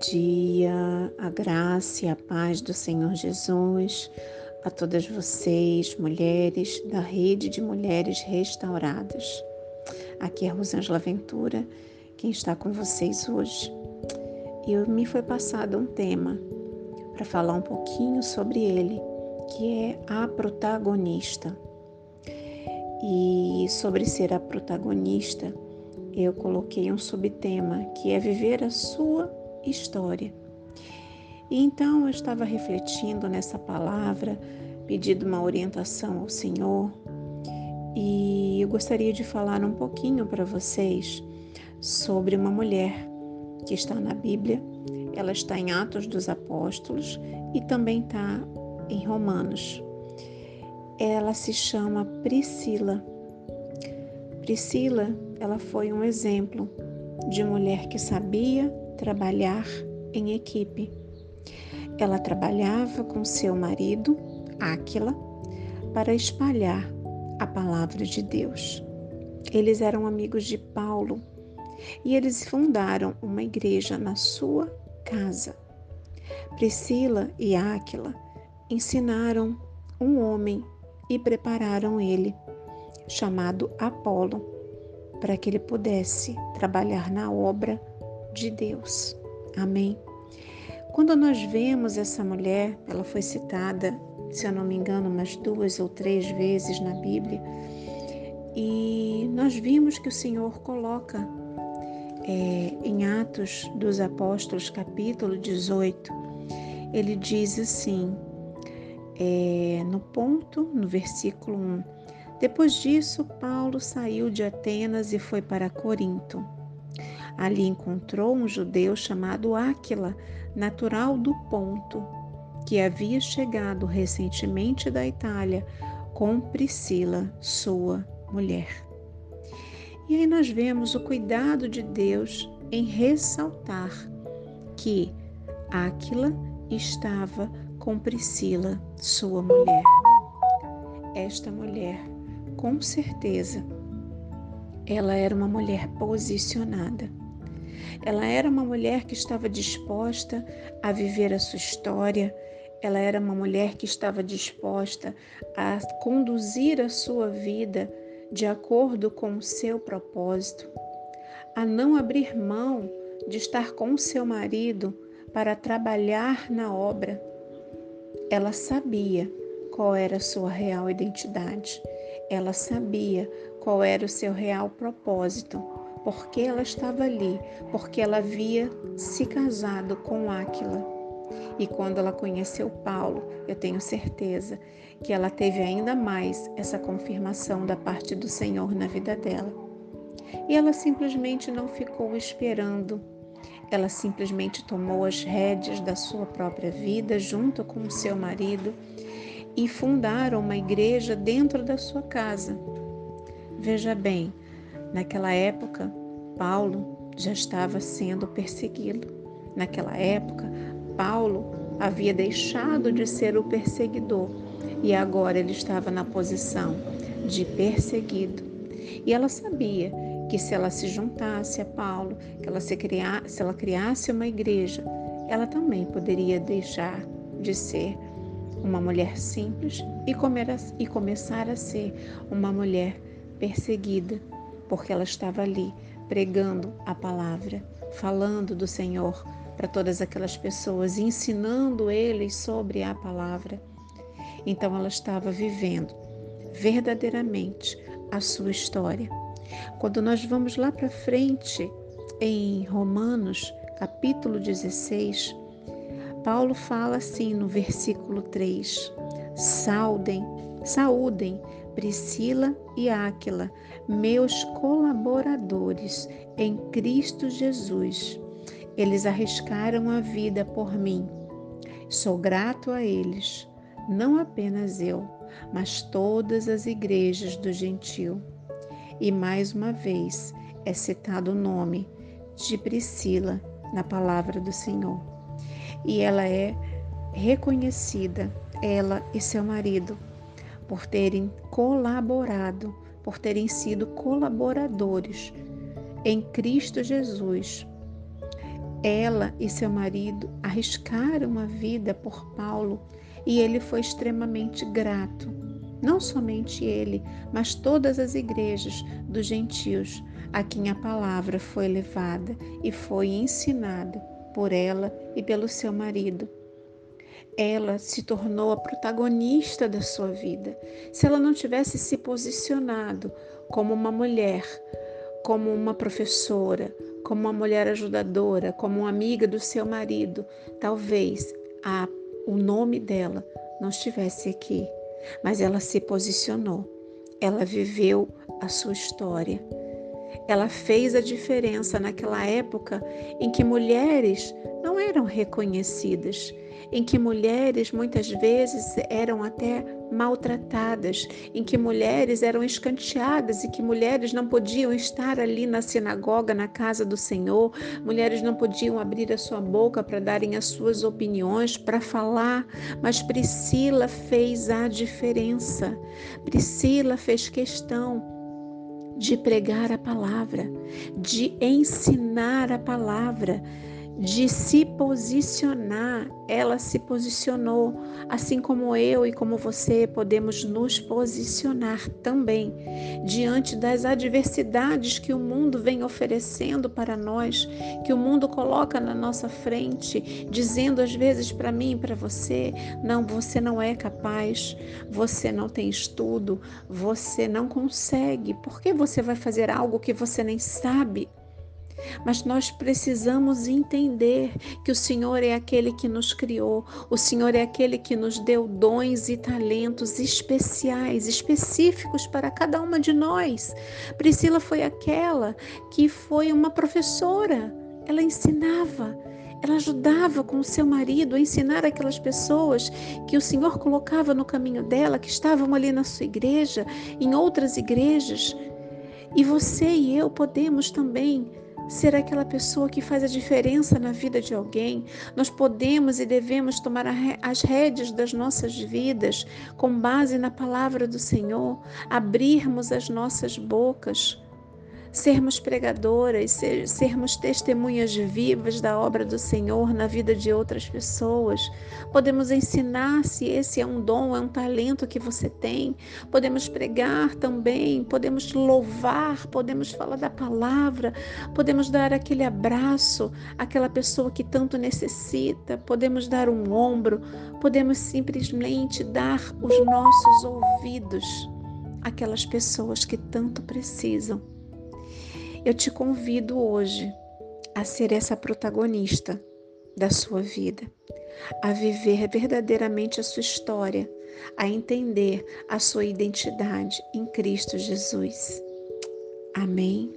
Dia, a graça e a paz do Senhor Jesus a todas vocês, mulheres da rede de mulheres restauradas. Aqui é Rosângela Ventura, quem está com vocês hoje. E me foi passado um tema para falar um pouquinho sobre ele, que é a protagonista. E sobre ser a protagonista, eu coloquei um subtema que é viver a sua história. E então eu estava refletindo nessa palavra, pedindo uma orientação ao Senhor, e eu gostaria de falar um pouquinho para vocês sobre uma mulher que está na Bíblia. Ela está em Atos dos Apóstolos e também está em Romanos. Ela se chama Priscila. Priscila, ela foi um exemplo de mulher que sabia trabalhar em equipe. Ela trabalhava com seu marido, Áquila, para espalhar a palavra de Deus. Eles eram amigos de Paulo e eles fundaram uma igreja na sua casa. Priscila e Áquila ensinaram um homem e prepararam ele, chamado Apolo, para que ele pudesse trabalhar na obra de Deus. Amém. Quando nós vemos essa mulher, ela foi citada, se eu não me engano, umas duas ou três vezes na Bíblia, e nós vimos que o Senhor coloca é, em Atos dos Apóstolos, capítulo 18, ele diz assim, é, no ponto, no versículo 1. Depois disso, Paulo saiu de Atenas e foi para Corinto. Ali encontrou um judeu chamado Áquila, natural do Ponto, que havia chegado recentemente da Itália com Priscila, sua mulher. E aí nós vemos o cuidado de Deus em ressaltar que Áquila estava com Priscila, sua mulher. Esta mulher, com certeza, ela era uma mulher posicionada ela era uma mulher que estava disposta a viver a sua história, ela era uma mulher que estava disposta a conduzir a sua vida de acordo com o seu propósito, a não abrir mão de estar com o seu marido para trabalhar na obra. Ela sabia qual era a sua real identidade, ela sabia qual era o seu real propósito porque ela estava ali, porque ela havia se casado com Áquila. E quando ela conheceu Paulo, eu tenho certeza que ela teve ainda mais essa confirmação da parte do Senhor na vida dela. E ela simplesmente não ficou esperando. Ela simplesmente tomou as rédeas da sua própria vida junto com o seu marido e fundaram uma igreja dentro da sua casa. Veja bem, Naquela época, Paulo já estava sendo perseguido. Naquela época, Paulo havia deixado de ser o perseguidor e agora ele estava na posição de perseguido. E ela sabia que se ela se juntasse a Paulo, que ela se, criar, se ela criasse uma igreja, ela também poderia deixar de ser uma mulher simples e, comer, e começar a ser uma mulher perseguida porque ela estava ali pregando a palavra, falando do Senhor para todas aquelas pessoas, ensinando eles sobre a palavra. Então ela estava vivendo verdadeiramente a sua história. Quando nós vamos lá para frente em Romanos, capítulo 16, Paulo fala assim no versículo 3: Saudem, saúdem Priscila e Áquila, meus colaboradores em Cristo Jesus. Eles arriscaram a vida por mim. Sou grato a eles, não apenas eu, mas todas as igrejas do gentil. E mais uma vez é citado o nome de Priscila na palavra do Senhor. E ela é reconhecida, ela e seu marido, por terem colaborado, por terem sido colaboradores em Cristo Jesus. Ela e seu marido arriscaram a vida por Paulo e ele foi extremamente grato. Não somente ele, mas todas as igrejas dos gentios a quem a palavra foi levada e foi ensinada por ela e pelo seu marido. Ela se tornou a protagonista da sua vida. Se ela não tivesse se posicionado como uma mulher, como uma professora, como uma mulher ajudadora, como uma amiga do seu marido, talvez a, o nome dela não estivesse aqui. Mas ela se posicionou, ela viveu a sua história. Ela fez a diferença naquela época em que mulheres não eram reconhecidas em que mulheres muitas vezes eram até maltratadas, em que mulheres eram escanteadas e que mulheres não podiam estar ali na sinagoga, na casa do Senhor, mulheres não podiam abrir a sua boca para darem as suas opiniões, para falar, mas Priscila fez a diferença. Priscila fez questão de pregar a palavra, de ensinar a palavra de se posicionar, ela se posicionou, assim como eu e como você podemos nos posicionar também diante das adversidades que o mundo vem oferecendo para nós, que o mundo coloca na nossa frente, dizendo às vezes para mim e para você: não, você não é capaz, você não tem estudo, você não consegue, por que você vai fazer algo que você nem sabe? Mas nós precisamos entender que o Senhor é aquele que nos criou, o Senhor é aquele que nos deu dons e talentos especiais, específicos para cada uma de nós. Priscila foi aquela que foi uma professora, ela ensinava. Ela ajudava com o seu marido a ensinar aquelas pessoas que o Senhor colocava no caminho dela, que estavam ali na sua igreja, em outras igrejas. E você e eu podemos também ser aquela pessoa que faz a diferença na vida de alguém. Nós podemos e devemos tomar as rédeas das nossas vidas com base na palavra do Senhor, abrirmos as nossas bocas sermos pregadoras, ser, sermos testemunhas vivas da obra do Senhor na vida de outras pessoas. Podemos ensinar se esse é um dom, é um talento que você tem. Podemos pregar também, podemos louvar, podemos falar da palavra, podemos dar aquele abraço àquela pessoa que tanto necessita, podemos dar um ombro, podemos simplesmente dar os nossos ouvidos àquelas pessoas que tanto precisam. Eu te convido hoje a ser essa protagonista da sua vida, a viver verdadeiramente a sua história, a entender a sua identidade em Cristo Jesus. Amém.